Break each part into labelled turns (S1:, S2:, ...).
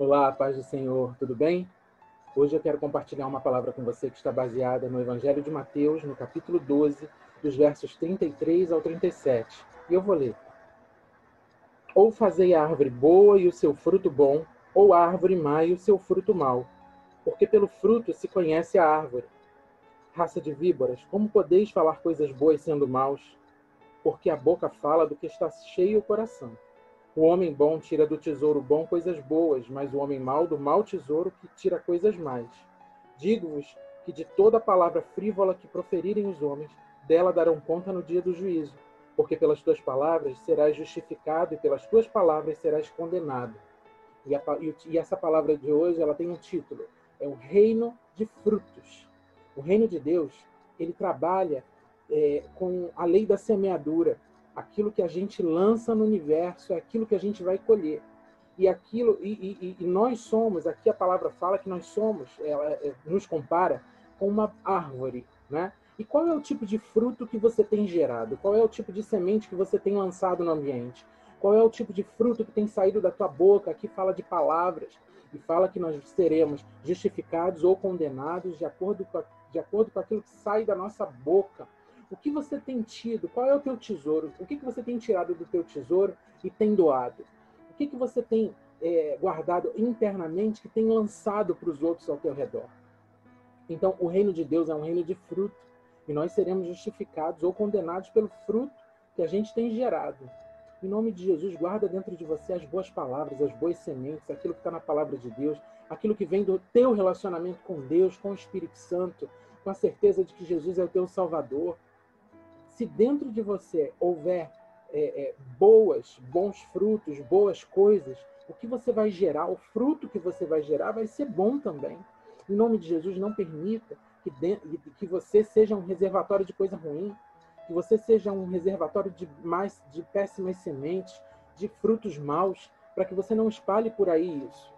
S1: Olá, paz do Senhor, tudo bem? Hoje eu quero compartilhar uma palavra com você que está baseada no Evangelho de Mateus, no capítulo 12, dos versos 33 ao 37. E eu vou ler. Ou fazei a árvore boa e o seu fruto bom, ou a árvore má e o seu fruto mau. Porque pelo fruto se conhece a árvore. Raça de víboras, como podeis falar coisas boas sendo maus? Porque a boca fala do que está cheio o coração. O homem bom tira do tesouro bom coisas boas, mas o homem mau do mau tesouro que tira coisas mais. Digo-vos que de toda palavra frívola que proferirem os homens, dela darão conta no dia do juízo. Porque pelas tuas palavras serás justificado e pelas tuas palavras serás condenado. E, a, e essa palavra de hoje ela tem um título: é o reino de frutos. O reino de Deus ele trabalha é, com a lei da semeadura aquilo que a gente lança no universo é aquilo que a gente vai colher. E aquilo e, e, e nós somos, aqui a palavra fala que nós somos, ela é, nos compara com uma árvore, né? E qual é o tipo de fruto que você tem gerado? Qual é o tipo de semente que você tem lançado no ambiente? Qual é o tipo de fruto que tem saído da tua boca? Aqui fala de palavras e fala que nós seremos justificados ou condenados de acordo com, a, de acordo com aquilo que sai da nossa boca. O que você tem tido? Qual é o teu tesouro? O que, que você tem tirado do teu tesouro e tem doado? O que, que você tem é, guardado internamente que tem lançado para os outros ao teu redor? Então, o reino de Deus é um reino de fruto e nós seremos justificados ou condenados pelo fruto que a gente tem gerado. Em nome de Jesus, guarda dentro de você as boas palavras, as boas sementes, aquilo que está na palavra de Deus, aquilo que vem do teu relacionamento com Deus, com o Espírito Santo, com a certeza de que Jesus é o teu Salvador, se dentro de você houver é, é, boas, bons frutos, boas coisas, o que você vai gerar, o fruto que você vai gerar vai ser bom também. Em nome de Jesus, não permita que, que você seja um reservatório de coisa ruim, que você seja um reservatório de mais de péssimas sementes, de frutos maus, para que você não espalhe por aí isso.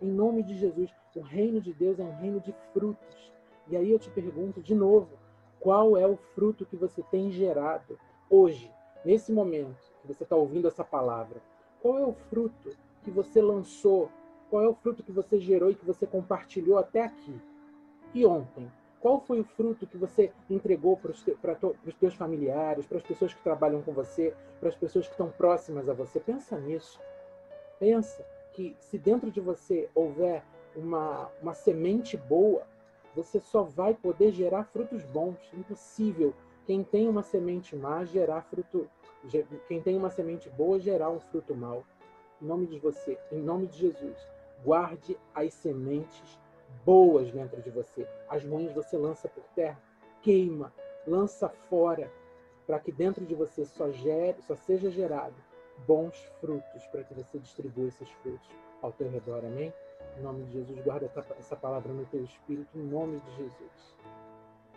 S1: Em nome de Jesus, o reino de Deus é um reino de frutos. E aí eu te pergunto de novo, qual é o fruto que você tem gerado hoje, nesse momento que você está ouvindo essa palavra? Qual é o fruto que você lançou? Qual é o fruto que você gerou e que você compartilhou até aqui? E ontem? Qual foi o fruto que você entregou para os, te, os teus familiares, para as pessoas que trabalham com você, para as pessoas que estão próximas a você? Pensa nisso. Pensa que se dentro de você houver uma, uma semente boa, você só vai poder gerar frutos bons. Impossível. Quem tem uma semente má gerar fruto. Quem tem uma semente boa gerar um fruto mau. Em nome de você, em nome de Jesus, guarde as sementes boas dentro de você. As ruins você lança por terra, queima, lança fora, para que dentro de você só gere, só seja gerado bons frutos, para que você distribua esses frutos ao teu redor. Amém? Em nome de Jesus, guarda essa palavra no teu espírito, em nome de Jesus.